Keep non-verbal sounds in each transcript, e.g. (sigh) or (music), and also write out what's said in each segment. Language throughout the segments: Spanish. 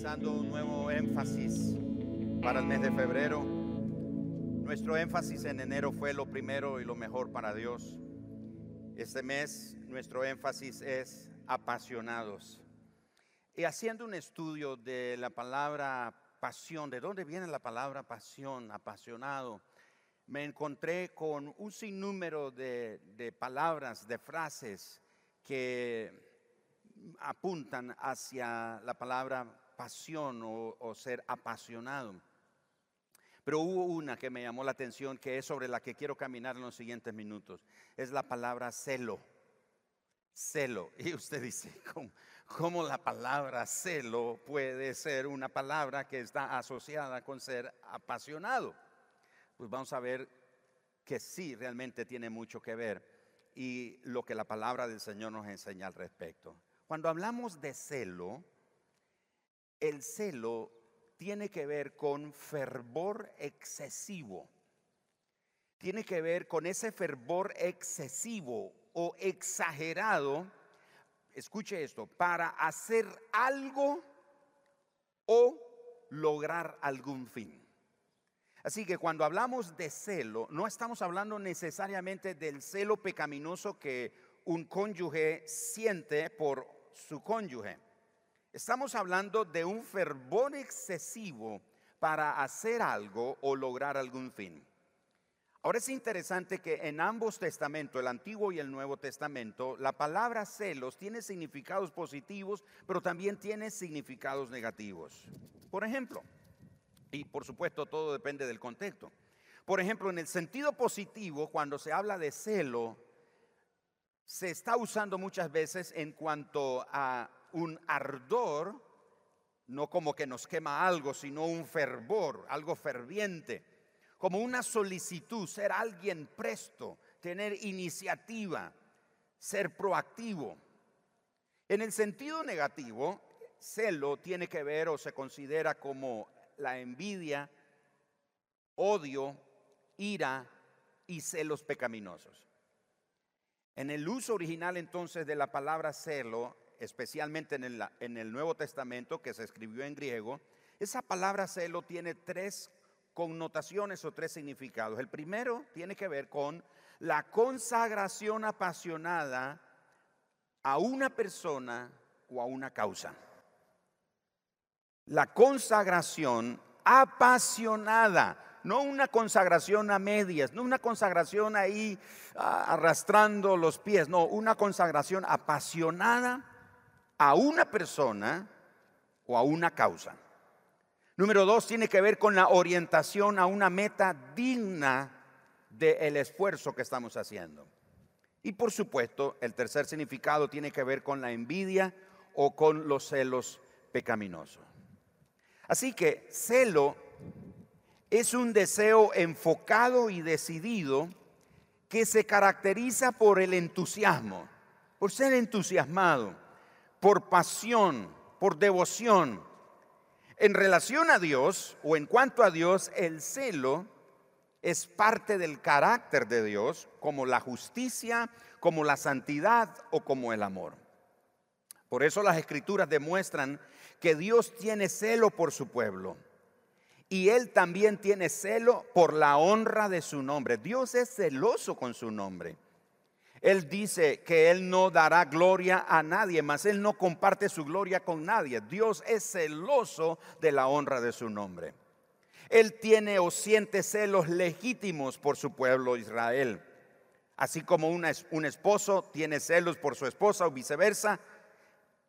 comenzando un nuevo énfasis para el mes de febrero. Nuestro énfasis en enero fue lo primero y lo mejor para Dios. Este mes nuestro énfasis es apasionados. Y haciendo un estudio de la palabra pasión, de dónde viene la palabra pasión, apasionado, me encontré con un sinnúmero de, de palabras, de frases que apuntan hacia la palabra pasión o, ser apasionado. Pero hubo una que me llamó la atención, que es sobre la que quiero caminar en los siguientes minutos. Es la palabra celo. Celo. Y usted dice, ¿cómo, ¿cómo, la palabra celo puede ser una palabra que está asociada con ser apasionado? Pues vamos a ver que sí, realmente tiene mucho que ver y lo que la palabra del Señor nos enseña al respecto. Cuando hablamos de celo, el celo tiene que ver con fervor excesivo. Tiene que ver con ese fervor excesivo o exagerado, escuche esto, para hacer algo o lograr algún fin. Así que cuando hablamos de celo, no estamos hablando necesariamente del celo pecaminoso que un cónyuge siente por su cónyuge. Estamos hablando de un fervor excesivo para hacer algo o lograr algún fin. Ahora es interesante que en ambos testamentos, el Antiguo y el Nuevo Testamento, la palabra celos tiene significados positivos, pero también tiene significados negativos. Por ejemplo, y por supuesto todo depende del contexto. Por ejemplo, en el sentido positivo, cuando se habla de celo, se está usando muchas veces en cuanto a un ardor, no como que nos quema algo, sino un fervor, algo ferviente, como una solicitud, ser alguien presto, tener iniciativa, ser proactivo. En el sentido negativo, celo tiene que ver o se considera como la envidia, odio, ira y celos pecaminosos. En el uso original entonces de la palabra celo, especialmente en el, en el Nuevo Testamento que se escribió en griego, esa palabra celo tiene tres connotaciones o tres significados. El primero tiene que ver con la consagración apasionada a una persona o a una causa. La consagración apasionada no una consagración a medias, no una consagración ahí ah, arrastrando los pies, no, una consagración apasionada a una persona o a una causa. Número dos, tiene que ver con la orientación a una meta digna del esfuerzo que estamos haciendo. Y por supuesto, el tercer significado tiene que ver con la envidia o con los celos pecaminosos. Así que celo es un deseo enfocado y decidido que se caracteriza por el entusiasmo, por ser entusiasmado, por pasión, por devoción. En relación a Dios o en cuanto a Dios, el celo es parte del carácter de Dios, como la justicia, como la santidad o como el amor. Por eso las escrituras demuestran que Dios tiene celo por su pueblo y Él también tiene celo por la honra de su nombre. Dios es celoso con su nombre. Él dice que Él no dará gloria a nadie, mas Él no comparte su gloria con nadie. Dios es celoso de la honra de su nombre. Él tiene o siente celos legítimos por su pueblo Israel. Así como un esposo tiene celos por su esposa o viceversa,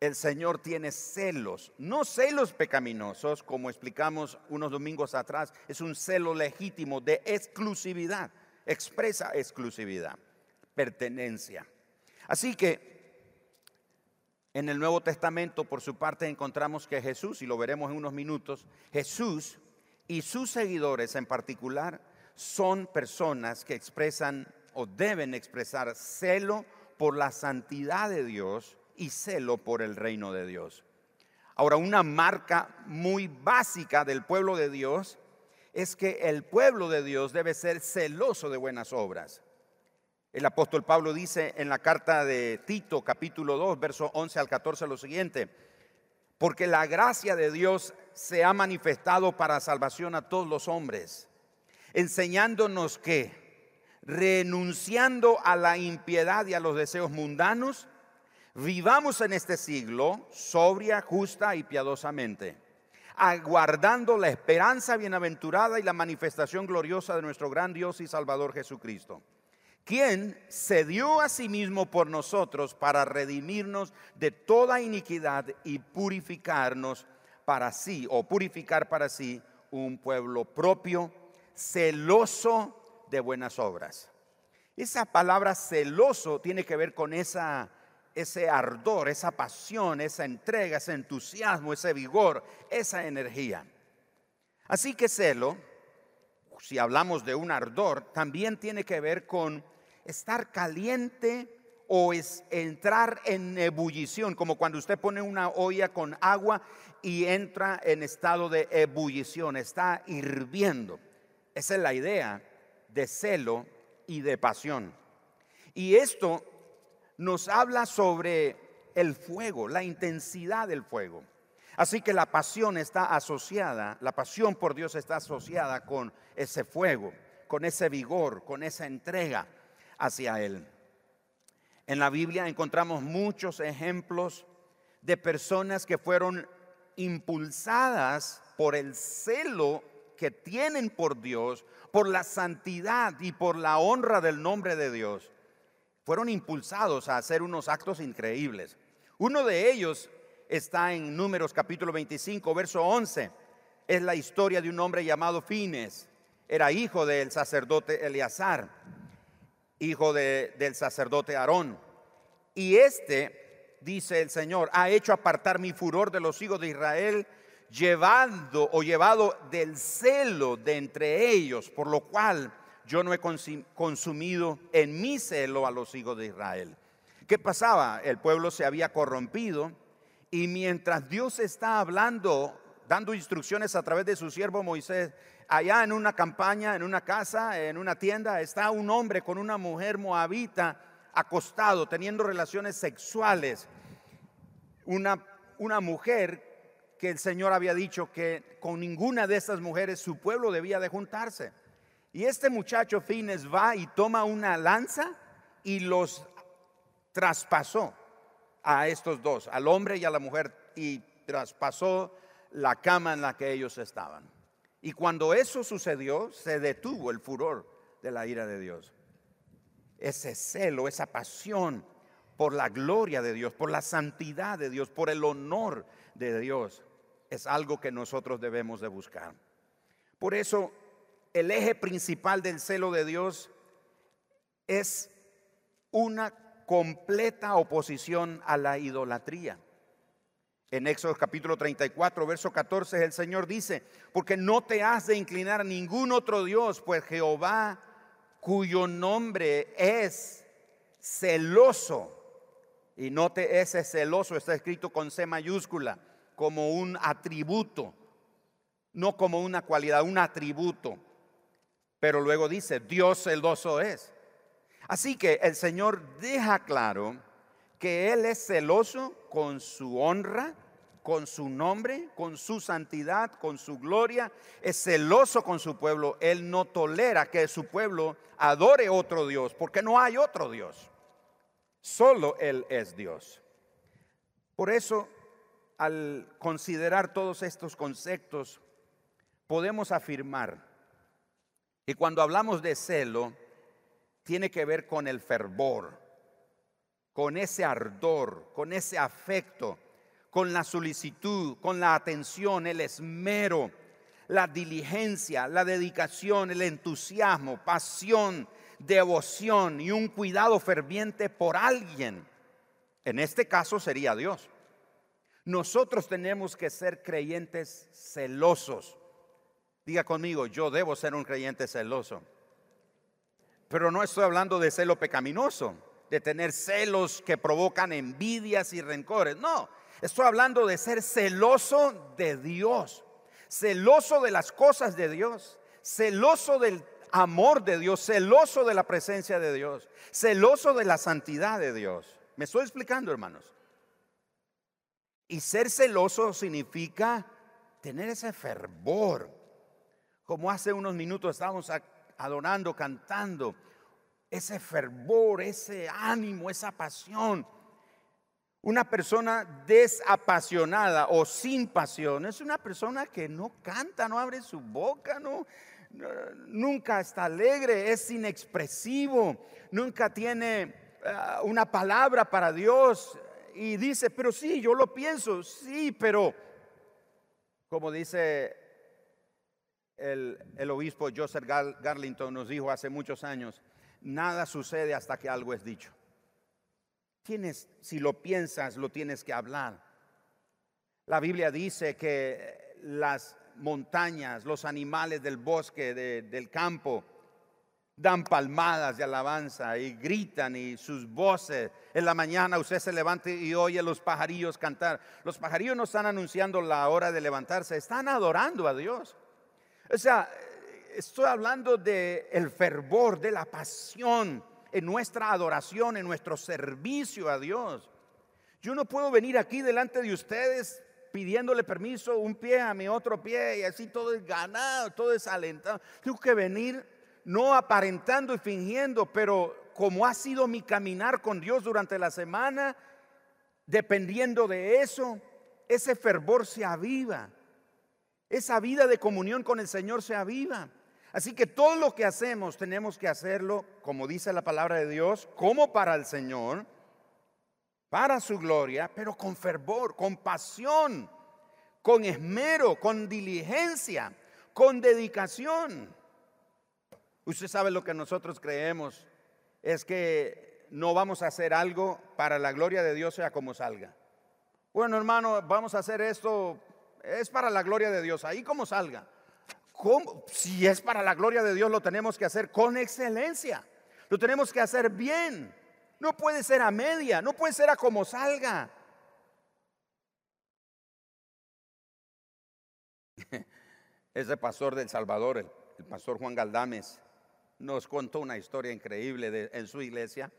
el Señor tiene celos, no celos pecaminosos, como explicamos unos domingos atrás, es un celo legítimo de exclusividad, expresa exclusividad, pertenencia. Así que en el Nuevo Testamento, por su parte, encontramos que Jesús, y lo veremos en unos minutos, Jesús y sus seguidores en particular son personas que expresan o deben expresar celo por la santidad de Dios y celo por el reino de Dios. Ahora, una marca muy básica del pueblo de Dios es que el pueblo de Dios debe ser celoso de buenas obras. El apóstol Pablo dice en la carta de Tito capítulo 2, verso 11 al 14 lo siguiente, porque la gracia de Dios se ha manifestado para salvación a todos los hombres, enseñándonos que, renunciando a la impiedad y a los deseos mundanos, vivamos en este siglo sobria, justa y piadosamente, aguardando la esperanza bienaventurada y la manifestación gloriosa de nuestro gran Dios y Salvador Jesucristo quien se dio a sí mismo por nosotros para redimirnos de toda iniquidad y purificarnos para sí, o purificar para sí un pueblo propio, celoso de buenas obras. Esa palabra celoso tiene que ver con esa, ese ardor, esa pasión, esa entrega, ese entusiasmo, ese vigor, esa energía. Así que celo, si hablamos de un ardor, también tiene que ver con estar caliente o es entrar en ebullición, como cuando usted pone una olla con agua y entra en estado de ebullición, está hirviendo. Esa es la idea de celo y de pasión. Y esto nos habla sobre el fuego, la intensidad del fuego. Así que la pasión está asociada, la pasión por Dios está asociada con ese fuego, con ese vigor, con esa entrega hacia Él. En la Biblia encontramos muchos ejemplos de personas que fueron impulsadas por el celo que tienen por Dios, por la santidad y por la honra del nombre de Dios. Fueron impulsados a hacer unos actos increíbles. Uno de ellos está en Números capítulo 25, verso 11. Es la historia de un hombre llamado Fines. Era hijo del sacerdote Eleazar hijo del sacerdote Aarón. Y este, dice el Señor, ha hecho apartar mi furor de los hijos de Israel, llevando o llevado del celo de entre ellos, por lo cual yo no he consumido en mi celo a los hijos de Israel. ¿Qué pasaba? El pueblo se había corrompido y mientras Dios está hablando, dando instrucciones a través de su siervo Moisés, allá en una campaña, en una casa, en una tienda, está un hombre con una mujer moabita acostado, teniendo relaciones sexuales. Una, una mujer que el Señor había dicho que con ninguna de estas mujeres su pueblo debía de juntarse. Y este muchacho Fines va y toma una lanza y los traspasó a estos dos, al hombre y a la mujer, y traspasó la cama en la que ellos estaban. Y cuando eso sucedió, se detuvo el furor de la ira de Dios. Ese celo, esa pasión por la gloria de Dios, por la santidad de Dios, por el honor de Dios, es algo que nosotros debemos de buscar. Por eso, el eje principal del celo de Dios es una completa oposición a la idolatría. En Éxodo capítulo 34, verso 14, el Señor dice, porque no te has de inclinar a ningún otro Dios, pues Jehová, cuyo nombre es celoso, y note ese celoso, está escrito con C mayúscula, como un atributo, no como una cualidad, un atributo. Pero luego dice, Dios celoso es. Así que el Señor deja claro que Él es celoso con su honra, con su nombre, con su santidad, con su gloria, es celoso con su pueblo. Él no tolera que su pueblo adore otro Dios, porque no hay otro Dios. Solo Él es Dios. Por eso, al considerar todos estos conceptos, podemos afirmar que cuando hablamos de celo, tiene que ver con el fervor, con ese ardor, con ese afecto con la solicitud, con la atención, el esmero, la diligencia, la dedicación, el entusiasmo, pasión, devoción y un cuidado ferviente por alguien. En este caso sería Dios. Nosotros tenemos que ser creyentes celosos. Diga conmigo, yo debo ser un creyente celoso. Pero no estoy hablando de celo pecaminoso, de tener celos que provocan envidias y rencores. No, Estoy hablando de ser celoso de Dios, celoso de las cosas de Dios, celoso del amor de Dios, celoso de la presencia de Dios, celoso de la santidad de Dios. ¿Me estoy explicando, hermanos? Y ser celoso significa tener ese fervor. Como hace unos minutos estábamos adorando, cantando, ese fervor, ese ánimo, esa pasión. Una persona desapasionada o sin pasión es una persona que no canta, no abre su boca, no, nunca está alegre, es inexpresivo, nunca tiene ah, una palabra para Dios y dice, pero sí, yo lo pienso, sí, pero como dice el, el obispo Joseph Garlington nos dijo hace muchos años, nada sucede hasta que algo es dicho. Tienes, si lo piensas, lo tienes que hablar. La Biblia dice que las montañas, los animales del bosque, del campo, dan palmadas de alabanza y gritan y sus voces. En la mañana usted se levanta y oye los pajarillos cantar. Los pajarillos no están anunciando la hora de levantarse, están adorando a Dios. O sea, estoy hablando de el fervor, de la pasión en nuestra adoración, en nuestro servicio a Dios. Yo no puedo venir aquí delante de ustedes pidiéndole permiso un pie a mi otro pie y así todo es ganado, todo es alentado. Tengo que venir no aparentando y fingiendo, pero como ha sido mi caminar con Dios durante la semana, dependiendo de eso, ese fervor se aviva. Esa vida de comunión con el Señor se aviva. Así que todo lo que hacemos tenemos que hacerlo, como dice la palabra de Dios, como para el Señor, para su gloria, pero con fervor, con pasión, con esmero, con diligencia, con dedicación. Usted sabe lo que nosotros creemos, es que no vamos a hacer algo para la gloria de Dios sea como salga. Bueno, hermano, vamos a hacer esto, es para la gloria de Dios, ahí como salga. Si es para la gloria de Dios, lo tenemos que hacer con excelencia. Lo tenemos que hacer bien. No puede ser a media, no puede ser a como salga. (laughs) Ese pastor del Salvador, el, pastor Juan Galdames, nos contó una historia increíble en su iglesia.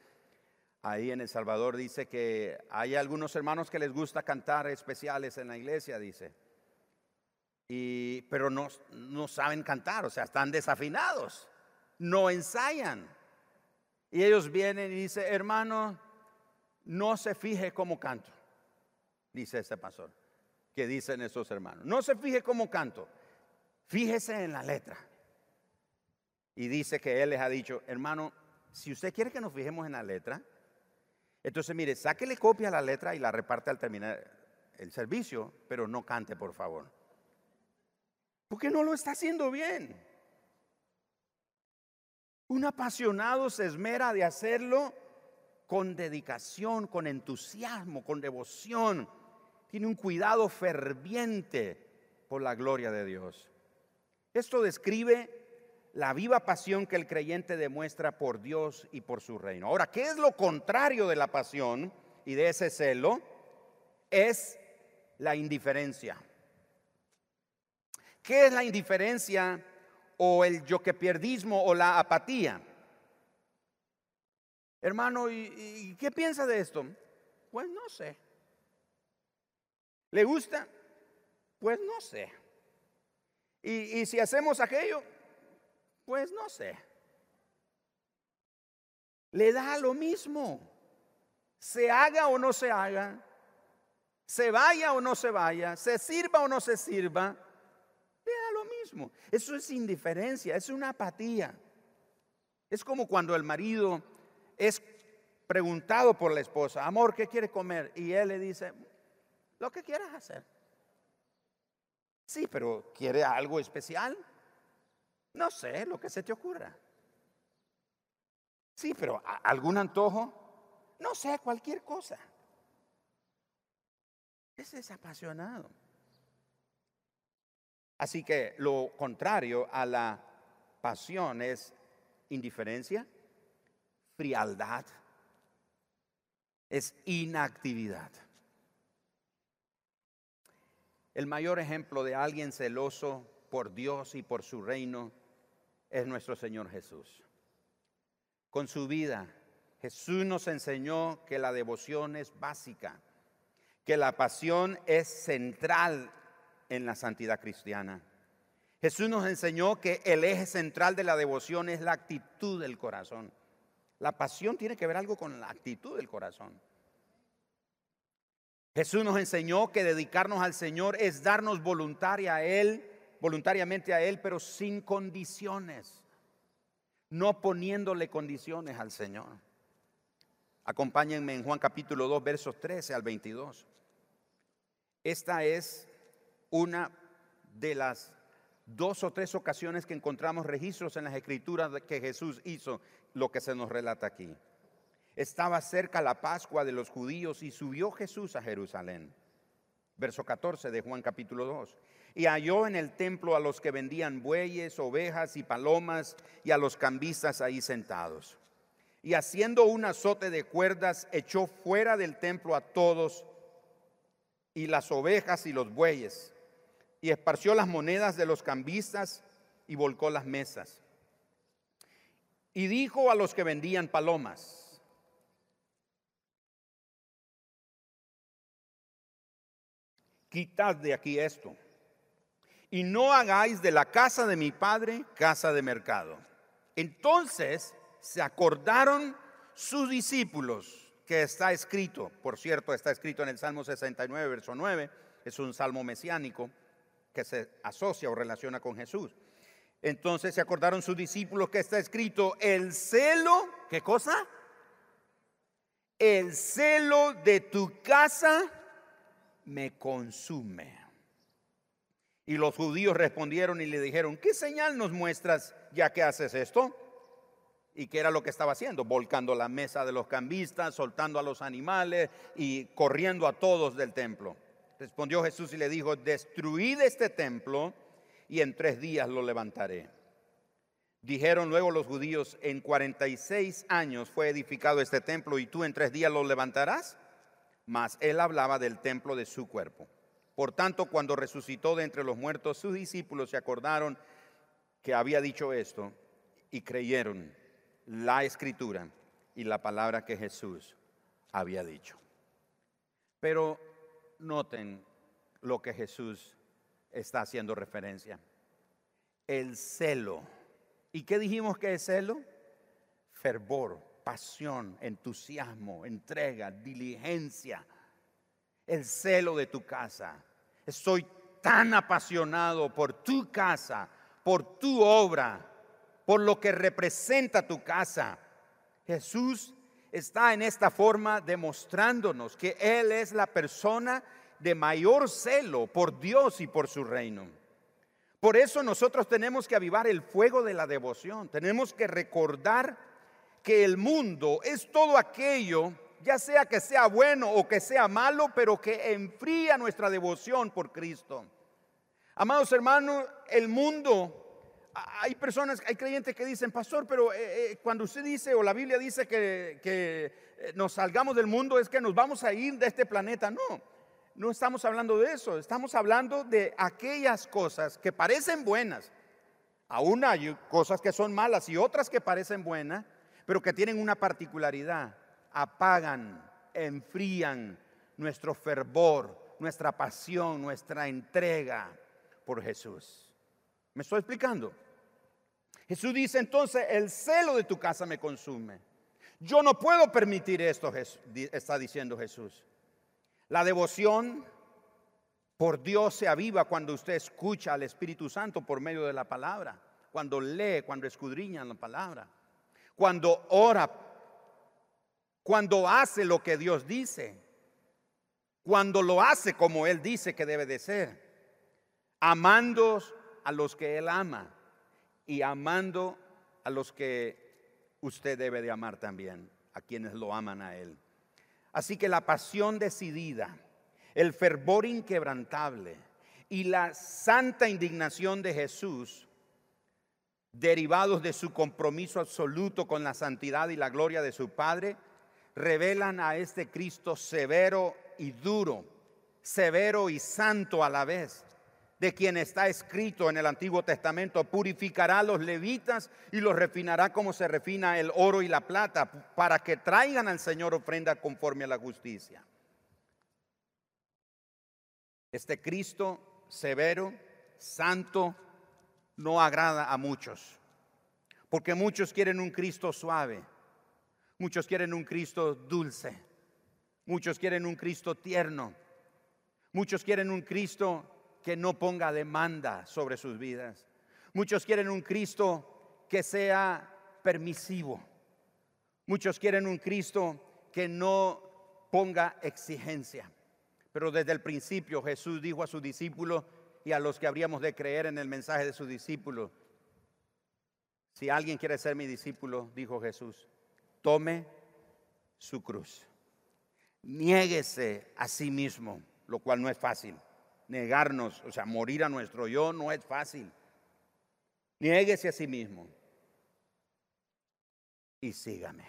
Ahí en El Salvador dice que hay algunos hermanos que les gusta cantar especiales en la iglesia, dice pero no, no saben cantar, o sea, están desafinados, no ensayan. Y ellos vienen y dicen, hermano, no se fije cómo canto, dice este pastor, que dicen esos hermanos, no se fije cómo canto, fíjese en la letra. Y dice que él les ha dicho, hermano, si usted quiere que nos fijemos en la letra, entonces mire, sáquele copia a la letra y la reparte al terminar el servicio, pero no cante, por favor. Porque no lo está haciendo bien. Un apasionado se esmera de hacerlo con dedicación, con entusiasmo, con devoción. Tiene un cuidado ferviente por la gloria de Dios. Esto describe la viva pasión que el creyente demuestra por Dios y por su reino. Ahora, ¿qué es lo contrario de la pasión y de ese celo? Es la indiferencia. ¿Qué es la indiferencia o el yoquepierdismo o la apatía? Hermano, ¿y, qué piensa de esto? Pues no sé. ¿Le gusta? Pues no sé. ¿Y, y si hacemos aquello? Pues no sé. Le da lo mismo. Se haga o no se haga. Se vaya o no se vaya. Se sirva o no se sirva Eso es indiferencia, es una apatía. Es como cuando el marido es preguntado por la esposa, amor, ¿qué quiere comer? Y él le dice, lo que quieras hacer. Sí, pero ¿quiere algo especial? No sé, lo que se te ocurra. Sí, pero ¿algún antojo? No sé, cualquier cosa. Ese es apasionado. Así que lo contrario a la pasión es indiferencia, frialdad, es inactividad. El mayor ejemplo de alguien celoso por Dios y por su reino es nuestro Señor Jesús. Con su vida, Jesús nos enseñó que la devoción es básica que la pasión es central en la santidad cristiana. Jesús nos enseñó que el eje central de la devoción es la actitud del corazón. La pasión tiene que ver algo con la actitud del corazón. Jesús nos enseñó que dedicarnos al Señor es darnos voluntaria a Él, voluntariamente a Él, pero sin condiciones, no poniéndole condiciones al Señor. Acompáñenme en Juan capítulo 2, versos 13 al 22. Esta es una de las dos o tres ocasiones que encontramos registros en las escrituras que Jesús hizo lo que se nos relata aquí. Estaba cerca la Pascua de los judíos y subió Jesús a Jerusalén. Verso 14 de Juan capítulo 2. Y halló en el templo a los que vendían bueyes, ovejas y palomas y a los cambistas ahí sentados. Y haciendo un azote de cuerdas, echó fuera del templo a todos y las ovejas y los bueyes. Y esparció las monedas de los cambistas y volcó las mesas. Y dijo a los que vendían palomas, quitad de aquí esto. Y no hagáis de la casa de mi padre casa de mercado. Entonces se acordaron sus discípulos, que está escrito, por cierto, está escrito en el Salmo 69, verso 9, es un salmo mesiánico que se asocia o relaciona con Jesús. Entonces se acordaron sus discípulos que está escrito, el celo, ¿qué cosa? El celo de tu casa me consume. Y los judíos respondieron y le dijeron, ¿qué señal nos muestras ya que haces esto? ¿Y qué era lo que estaba haciendo? Volcando la mesa de los cambistas, soltando a los animales y corriendo a todos del templo. Respondió Jesús y le dijo, destruid este templo y en tres días lo levantaré. Dijeron luego los judíos, en 46 años fue edificado este templo y tú en tres días lo levantarás mas él hablaba del templo de su cuerpo. Por tanto, cuando resucitó de entre los muertos, sus discípulos se acordaron que había dicho esto y creyeron la escritura y la palabra que Jesús había dicho. Pero noten lo que Jesús está haciendo referencia. El celo. ¿Y qué dijimos que es celo? Fervor, pasión, entusiasmo, entrega, diligencia, el celo de tu casa. Estoy tan apasionado por tu casa, por tu obra, por lo que representa tu casa. Jesús está en esta forma demostrándonos que Él es la persona de mayor celo por Dios y por su reino. Por eso nosotros tenemos que avivar el fuego de la devoción, tenemos que recordar que el mundo es todo aquello, ya sea que sea bueno o que sea malo, pero que enfría nuestra devoción por Cristo. Amados hermanos, el mundo, hay personas, hay creyentes que dicen, pastor, pero eh, eh, cuando usted dice o la Biblia dice que, que eh, nos salgamos del mundo es que nos vamos a ir de este planeta. No, no estamos hablando de eso, estamos hablando de aquellas cosas que parecen buenas. Aún hay cosas que son malas y otras que parecen buenas, pero que tienen una particularidad. Apagan, enfrían nuestro fervor, nuestra pasión, nuestra entrega por Jesús. ¿Me estoy explicando? Jesús dice entonces, el celo de tu casa me consume. Yo no puedo permitir esto, está diciendo Jesús. La devoción por Dios se aviva cuando usted escucha al Espíritu Santo por medio de la palabra, cuando lee, cuando escudriña la palabra cuando ora, cuando hace lo que Dios dice, cuando lo hace como Él dice que debe de ser, amando a los que Él ama y amando a los que usted debe de amar también, a quienes lo aman a Él. Así que la pasión decidida, el fervor inquebrantable y la santa indignación de Jesús derivados de su compromiso absoluto con la santidad y la gloria de su Padre, revelan a este Cristo severo y duro, severo y santo a la vez, de quien está escrito en el Antiguo Testamento, purificará a los levitas y los refinará como se refina el oro y la plata, para que traigan al Señor ofrenda conforme a la justicia. Este Cristo severo, santo, no agrada a muchos. Porque muchos quieren un Cristo suave, muchos quieren un Cristo dulce, muchos quieren un Cristo tierno, muchos quieren un Cristo que no ponga demanda sobre sus vidas, muchos quieren un Cristo que sea permisivo, muchos quieren un Cristo que no ponga exigencia. Pero desde el principio Jesús dijo a sus discípulos y a los que habríamos de creer en el mensaje de sus discípulos, si alguien quiere ser mi discípulo, dijo Jesús, tome su cruz. Niéguese a sí mismo, lo cual no es fácil. Negarnos, o sea, morir a nuestro yo no es fácil. Niéguese a sí mismo y sígame.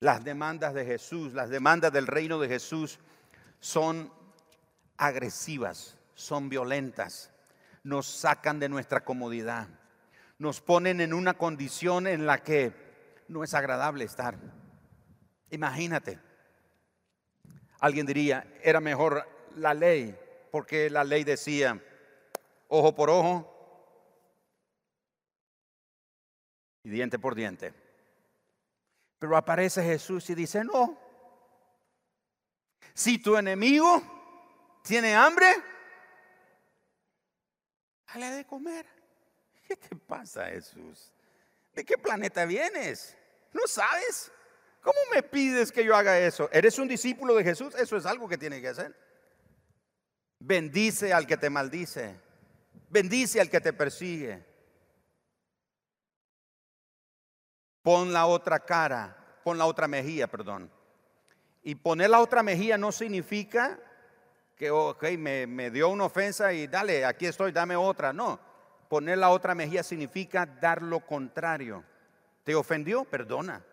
Las demandas de Jesús, las demandas del reino de Jesús son agresivas, son violentas nos sacan de nuestra comodidad, nos ponen en una condición en la que no es agradable estar. Imagínate, alguien diría, era mejor la ley, porque la ley decía, ojo por ojo y diente por diente. Pero aparece Jesús y dice, no, si tu enemigo tiene hambre, dale de comer. ¿Qué te pasa, Jesús? ¿De qué planeta vienes? ¿No sabes? ¿Cómo me pides que yo haga eso? ¿Eres un discípulo de Jesús? Eso es algo que tiene que hacer. Bendice al que te maldice. Bendice al que te persigue. Pon la otra cara, pon la otra mejilla, perdón. Y poner la otra mejilla no significa que, ok, me, me dio una ofensa y dale, aquí estoy, dame otra. No, poner la otra mejilla significa dar lo contrario. ¿Te ofendió? Perdona.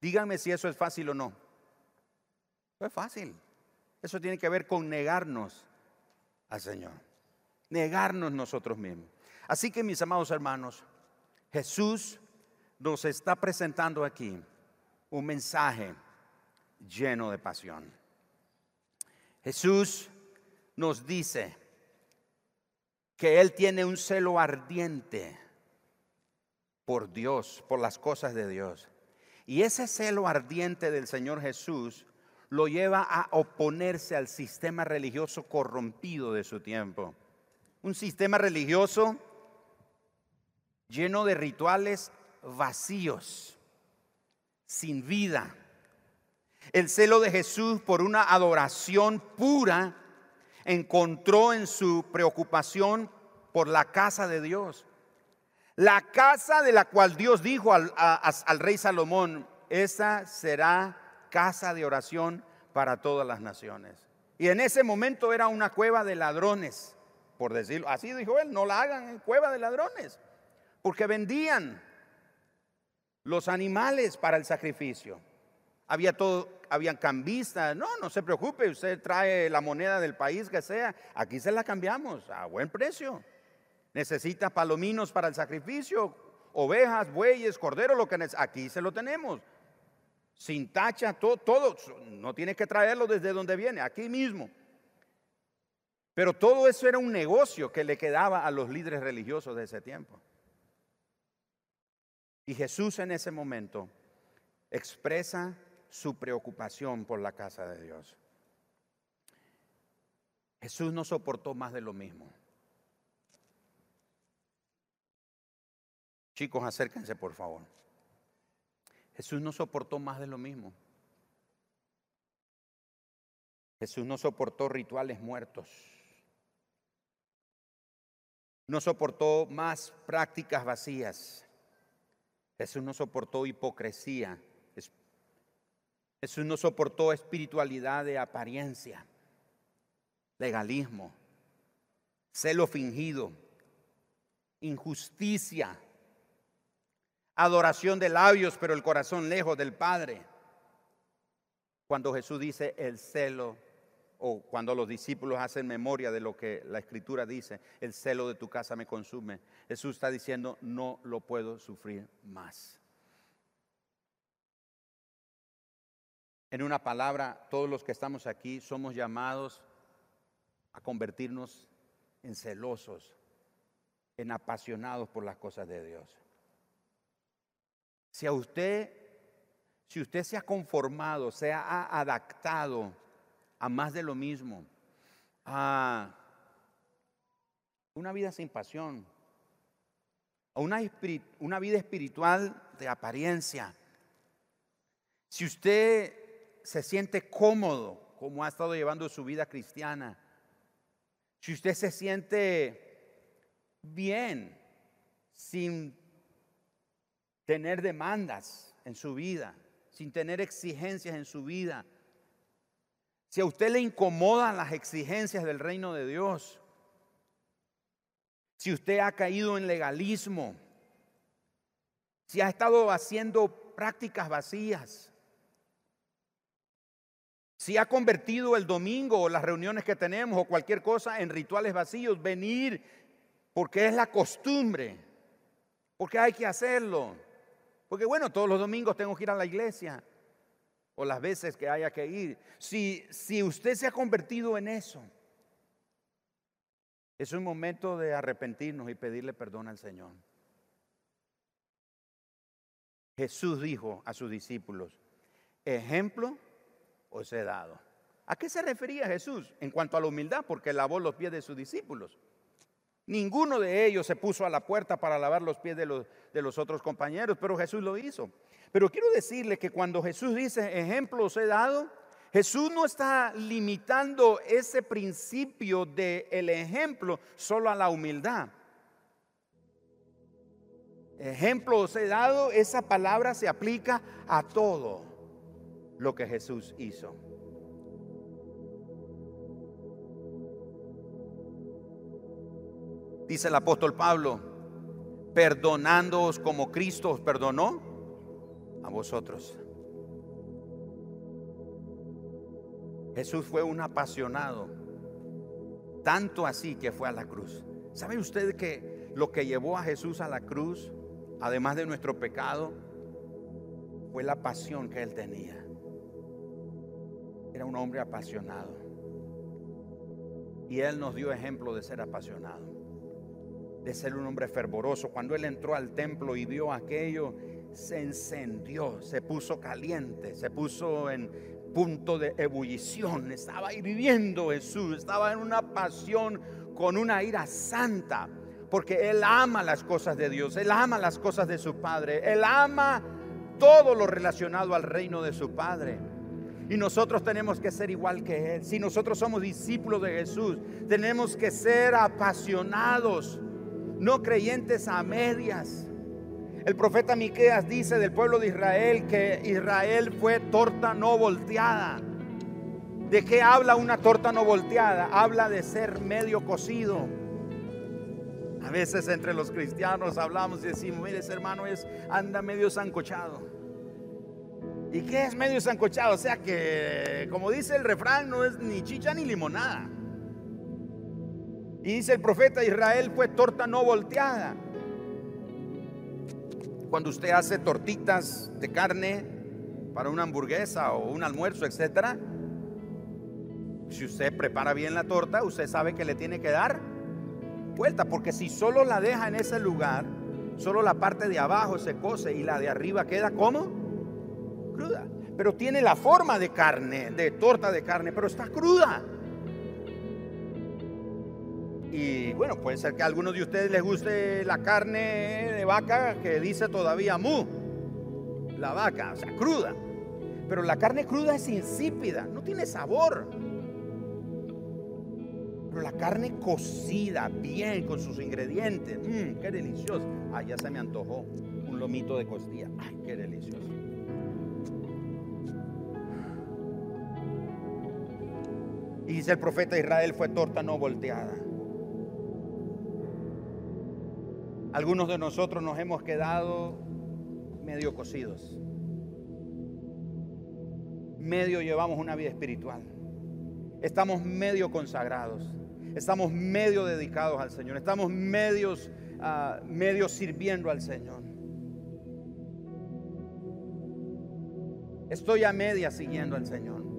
Díganme si eso es fácil o no. No es fácil. Eso tiene que ver con negarnos al Señor. Negarnos nosotros mismos. Así que mis amados hermanos, Jesús nos está presentando aquí un mensaje lleno de pasión. Jesús nos dice que Él tiene un celo ardiente por Dios, por las cosas de Dios. Y ese celo ardiente del Señor Jesús lo lleva a oponerse al sistema religioso corrompido de su tiempo. Un sistema religioso lleno de rituales vacíos, sin vida, el celo de Jesús por una adoración pura encontró en su preocupación por la casa de Dios. La casa de la cual Dios dijo al, rey Salomón, esa será casa de oración para todas las naciones. Y en ese momento era una cueva de ladrones, por decirlo. Así dijo él, no la hagan en cueva de ladrones, porque vendían los animales para el sacrificio. Había todo, habían cambistas. No, no se preocupe, usted trae la moneda del país que sea, aquí se la cambiamos a buen precio. Necesita palominos para el sacrificio, ovejas, bueyes, cordero, lo que. Aquí se lo tenemos. Sin tacha, todo, todo. No tiene que traerlo desde donde viene, aquí mismo. Pero todo eso era un negocio que le quedaba a los líderes religiosos de ese tiempo. Y Jesús en ese momento expresa su preocupación por la casa de Dios. Jesús no soportó más de lo mismo. Chicos, acérquense por favor. Jesús no soportó más de lo mismo. Jesús no soportó rituales muertos. No soportó más prácticas vacías. Jesús no soportó hipocresía Jesús no soportó espiritualidad de apariencia, legalismo, celo fingido, injusticia, adoración de labios, pero el corazón lejos del Padre. Cuando Jesús dice el celo, o cuando los discípulos hacen memoria de lo que la escritura dice, el celo de tu casa me consume, Jesús está diciendo, no lo puedo sufrir más. En una palabra, todos los que estamos aquí somos llamados a convertirnos en celosos, en apasionados por las cosas de Dios. Si a usted, si usted se ha conformado, se ha adaptado a más de lo mismo, a una vida sin pasión, a una, una vida espiritual de apariencia, si usted se siente cómodo como ha estado llevando su vida cristiana, si usted se siente bien sin tener demandas en su vida, sin tener exigencias en su vida, si a usted le incomodan las exigencias del reino de Dios, si usted ha caído en legalismo, si ha estado haciendo prácticas vacías, si ha convertido el domingo o las reuniones que tenemos o cualquier cosa en rituales vacíos, venir porque es la costumbre, porque hay que hacerlo. Porque bueno, todos los domingos tengo que ir a la iglesia o las veces que haya que ir. Si, si usted se ha convertido en eso, es un momento de arrepentirnos y pedirle perdón al Señor. Jesús dijo a sus discípulos, ejemplo os he dado. ¿A qué se refería Jesús en cuanto a la humildad? Porque lavó los pies de sus discípulos. Ninguno de ellos se puso a la puerta para lavar los pies de los, de otros compañeros, pero Jesús lo hizo. Pero quiero decirle que cuando Jesús dice, ejemplo os he dado, Jesús no está limitando ese principio del el ejemplo solo a la humildad. Ejemplo os he dado, esa palabra se aplica a todo lo que Jesús hizo. Dice el apóstol Pablo, perdonándoos como Cristo os perdonó a vosotros. Jesús fue un apasionado, tanto así que fue a la cruz. ¿Sabe usted que lo que llevó a Jesús a la cruz, además de nuestro pecado, fue la pasión que él tenía? Era un hombre apasionado. Y Él nos dio ejemplo de ser apasionado, de ser un hombre fervoroso. Cuando Él entró al templo y vio aquello, se encendió, se puso caliente, se puso en punto de ebullición. Estaba ahí viviendo Jesús, estaba en una pasión con una ira santa, porque Él ama las cosas de Dios, Él ama las cosas de su Padre, Él ama todo lo relacionado al reino de su Padre. Y nosotros tenemos que ser igual que Él. Si nosotros somos discípulos de Jesús, tenemos que ser apasionados, no creyentes a medias. El profeta Miqueas dice del pueblo de Israel que Israel fue torta no volteada. ¿De qué habla una torta no volteada? Habla de ser medio cocido. A veces entre los cristianos hablamos y decimos, mire ese hermano es anda medio zancochado. ¿Y qué es medio sancochado? O sea que, como dice el refrán, no es ni chicha ni limonada. Y dice el profeta Israel fue torta no volteada. Cuando usted hace tortitas de carne para una hamburguesa o un almuerzo, etcétera, si usted prepara bien la torta, usted sabe que le tiene que dar vuelta, porque si solo la deja en ese lugar, solo la parte de abajo se cose y la de arriba queda como cruda. Pero tiene la forma de carne, de torta de carne, pero está cruda. Y bueno, puede ser que a algunos de ustedes les guste la carne de vaca que dice todavía mu. La vaca, o sea, cruda. Pero la carne cruda es insípida, no tiene sabor. Pero la carne cocida bien con sus ingredientes, mmm, qué delicioso. Ah, ya se me antojó un lomito de costilla. Ay, qué delicioso. Y dice el profeta Israel fue torta no volteada. Algunos de nosotros nos hemos quedado medio cocidos. Medio llevamos una vida espiritual. Estamos medio consagrados. Estamos medio dedicados al Señor. Estamos medios, uh, medio sirviendo al Señor. Estoy a media siguiendo al Señor.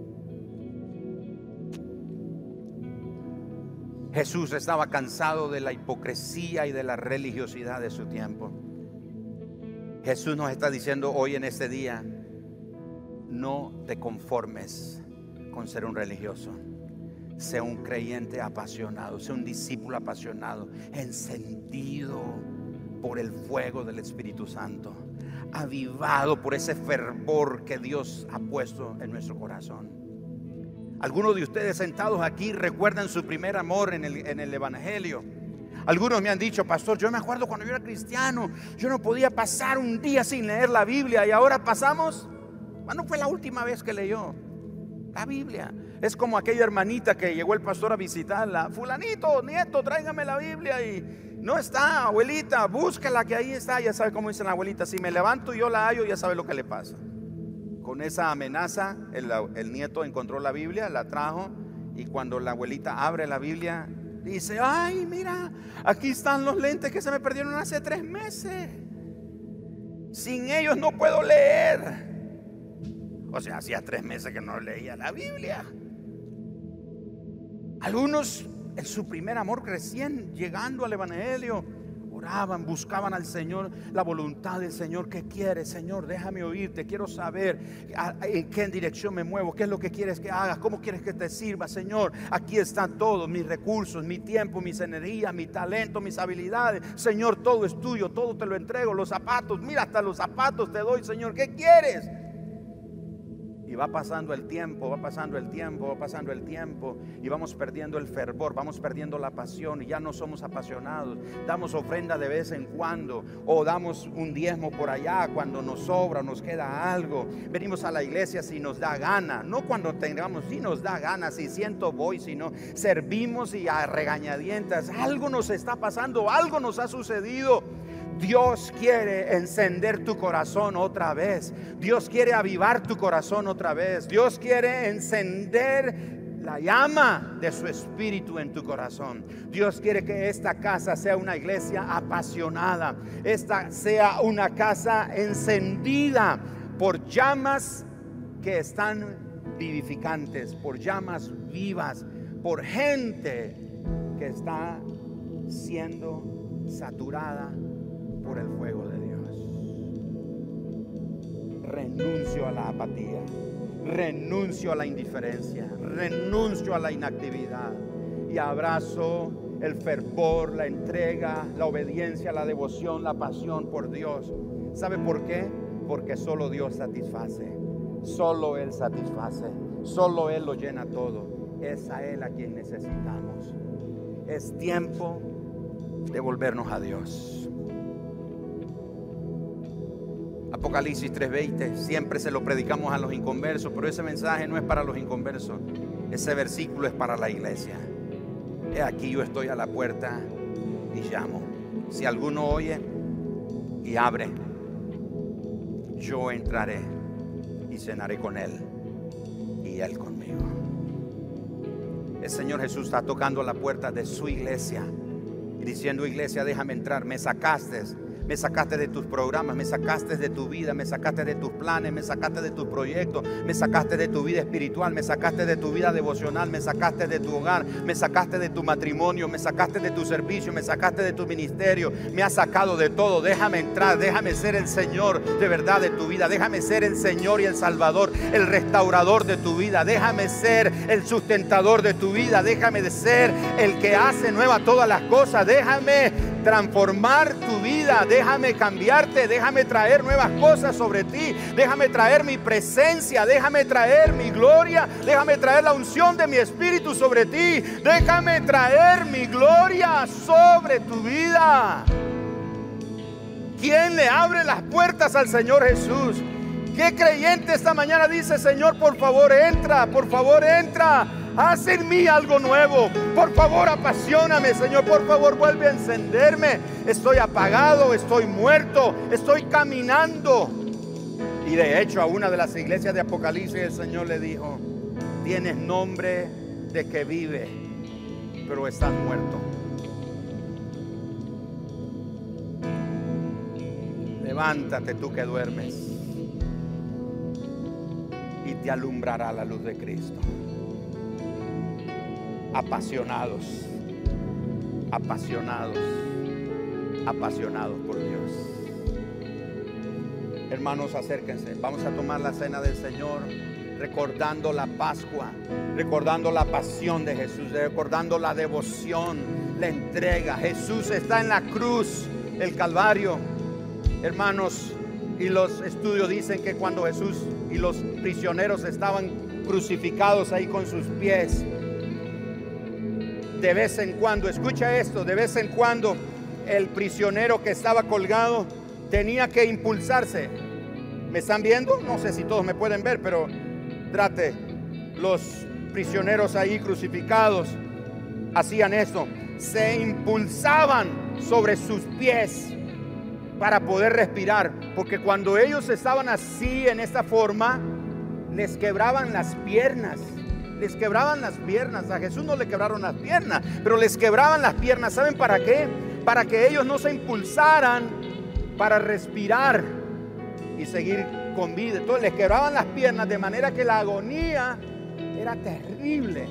Jesús estaba cansado de la hipocresía y de la religiosidad de su tiempo. Jesús nos está diciendo hoy en este día, no te conformes con ser un religioso. Sea un creyente apasionado, sea un discípulo apasionado, encendido por el fuego del Espíritu Santo, avivado por ese fervor que Dios ha puesto en nuestro corazón. Algunos de ustedes sentados aquí recuerdan su primer amor en el, Evangelio. Algunos me han dicho, pastor, yo me acuerdo cuando yo era cristiano, yo no podía pasar un día sin leer la Biblia y ahora pasamos. ¿Cuándo fue la última vez que leyó la Biblia? Es como aquella hermanita que llegó el pastor a visitarla. Fulanito, nieto, tráigame la Biblia y no está, abuelita, búscala que ahí está. Ya sabe cómo dice la abuelita, si me levanto y yo la hallo, ya sabe lo que le pasa. Con esa amenaza, el, nieto encontró la Biblia, la trajo y cuando la abuelita abre la Biblia, dice, ay, mira, aquí están los lentes que se me perdieron hace tres meses. Sin ellos no puedo leer. O sea, hacía tres meses que no leía la Biblia. Algunos en su primer amor recién llegando al Evangelio oraban, buscaban al Señor, la voluntad del Señor. ¿Qué quieres, Señor? Déjame oírte. Quiero saber en qué dirección me muevo, qué es lo que quieres que hagas, cómo quieres que te sirva, Señor. Aquí están todos mis recursos, mi tiempo, mis energías, mi talento, mis habilidades. Señor, todo es tuyo, todo te lo entrego. Los zapatos, mira, hasta los zapatos te doy, Señor. ¿Qué quieres? Y va pasando el tiempo, va pasando el tiempo, va pasando el tiempo y vamos perdiendo el fervor, vamos perdiendo la pasión y ya no somos apasionados. Damos ofrenda de vez en cuando o damos un diezmo por allá cuando nos sobra, nos queda algo. Venimos a la iglesia si nos da gana, no cuando tengamos, si nos da gana, si siento voy, sino servimos y a regañadientas. Algo nos está pasando, algo nos ha sucedido. Dios quiere encender tu corazón otra vez. Dios quiere avivar tu corazón otra vez. Dios quiere encender la llama de su espíritu en tu corazón. Dios quiere que esta casa sea una iglesia apasionada. Esta sea una casa encendida por llamas que están vivificantes, por llamas vivas, por gente que está siendo saturada por el fuego de Dios. Renuncio a la apatía, renuncio a la indiferencia, renuncio a la inactividad y abrazo el fervor, la entrega, la obediencia, la devoción, la pasión por Dios. ¿Sabe por qué? Porque solo Dios satisface, solo Él satisface, solo Él lo llena todo. Es a Él a quien necesitamos. Es tiempo de volvernos a Dios. Apocalipsis 3:20, siempre se lo predicamos a los inconversos, pero ese mensaje no es para los inconversos, ese versículo es para la iglesia. He aquí yo estoy a la puerta y llamo. Si alguno oye y abre, yo entraré y cenaré con él y él conmigo. El Señor Jesús está tocando la puerta de su iglesia y diciendo, iglesia, déjame entrar, me sacaste me sacaste de tus programas, me sacaste de tu vida, me sacaste de tus planes, me sacaste de tus proyectos, me sacaste de tu vida espiritual, me sacaste de tu vida devocional, me sacaste de tu hogar, me sacaste de tu matrimonio, me sacaste de tu servicio, me sacaste de tu ministerio, me has sacado de todo. Déjame entrar, déjame ser el Señor de verdad de tu vida, déjame ser el Señor y el Salvador, el restaurador de tu vida, déjame ser el sustentador de tu vida, déjame de ser el que hace nueva todas las cosas, déjame transformar tu vida. Déjame cambiarte, déjame traer nuevas cosas sobre ti. Déjame traer mi presencia, déjame traer mi gloria, déjame traer la unción de mi espíritu sobre ti. Déjame traer mi gloria sobre tu vida. ¿Quién le abre las puertas al Señor Jesús? ¿Qué creyente esta mañana dice, Señor, por favor entra, por favor entra? Haz en mí algo nuevo. Por favor, apasioname, Señor. Por favor, vuelve a encenderme. Estoy apagado, estoy muerto, estoy caminando. Y de hecho, a una de las iglesias de Apocalipsis, el Señor le dijo: Tienes nombre de que vive, pero estás muerto. Levántate tú que duermes. te alumbrará la luz de Cristo. Apasionados, apasionados, apasionados por Dios. Hermanos, acérquense. Vamos a tomar la cena del Señor recordando la Pascua, recordando la pasión de Jesús, recordando la devoción, la entrega. Jesús está en la cruz, el Calvario. Hermanos, y los estudios dicen que cuando Jesús y los prisioneros estaban crucificados ahí con sus pies, de vez en cuando, escucha esto, de vez en cuando el prisionero que estaba colgado tenía que impulsarse. ¿Me están viendo? No sé si todos me pueden ver, pero trate. Los prisioneros ahí crucificados hacían eso. Se impulsaban sobre sus pies para poder respirar. Porque cuando ellos estaban así, en esta forma, les quebraban las piernas. Les quebraban las piernas. A Jesús no le quebraron las piernas, pero les quebraban las piernas. ¿Saben para qué? Para que ellos no se impulsaran para respirar y seguir con vida. Entonces les quebraban las piernas de manera que la agonía era terrible.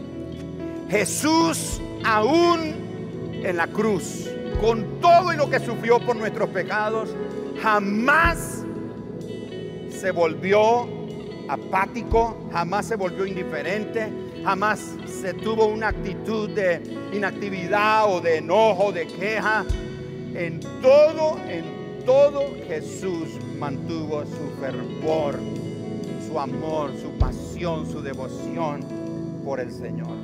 Jesús aún en la cruz, con todo y lo que sufrió por nuestros pecados, jamás se volvió apático, jamás se volvió indiferente, jamás se tuvo una actitud de inactividad o de enojo, de queja. En todo, en todo Jesús mantuvo su fervor, su amor, su pasión, su devoción por el Señor.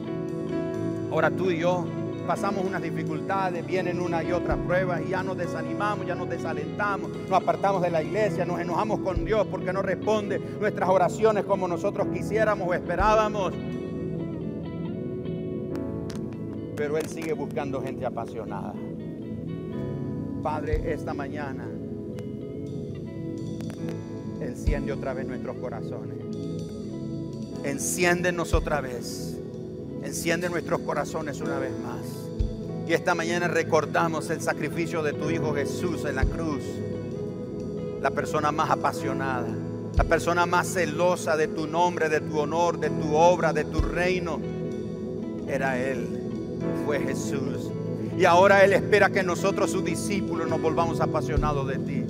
Ahora tú y yo pasamos unas dificultades, vienen una y otra prueba y ya nos desanimamos, ya nos desalentamos, nos apartamos de la iglesia, nos enojamos con Dios porque no responde nuestras oraciones como nosotros quisiéramos o esperábamos. Pero Él sigue buscando gente apasionada. Padre, esta mañana enciende otra vez nuestros corazones. Enciéndenos otra vez. Enciende nuestros corazones una vez más. Y esta mañana recordamos el sacrificio de tu Hijo Jesús en la cruz. La persona más apasionada, la persona más celosa de tu nombre, de tu honor, de tu obra, de tu reino. Era Él, fue Jesús. Y ahora Él espera que nosotros, sus discípulos, nos volvamos apasionados de ti.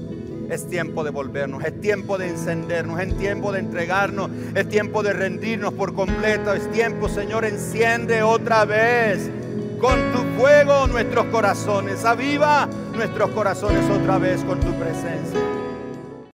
Es tiempo de volvernos, es tiempo de encendernos, es tiempo de entregarnos, es tiempo de rendirnos por completo, es tiempo, Señor, enciende otra vez con tu fuego nuestros corazones, aviva nuestros corazones otra vez con tu presencia.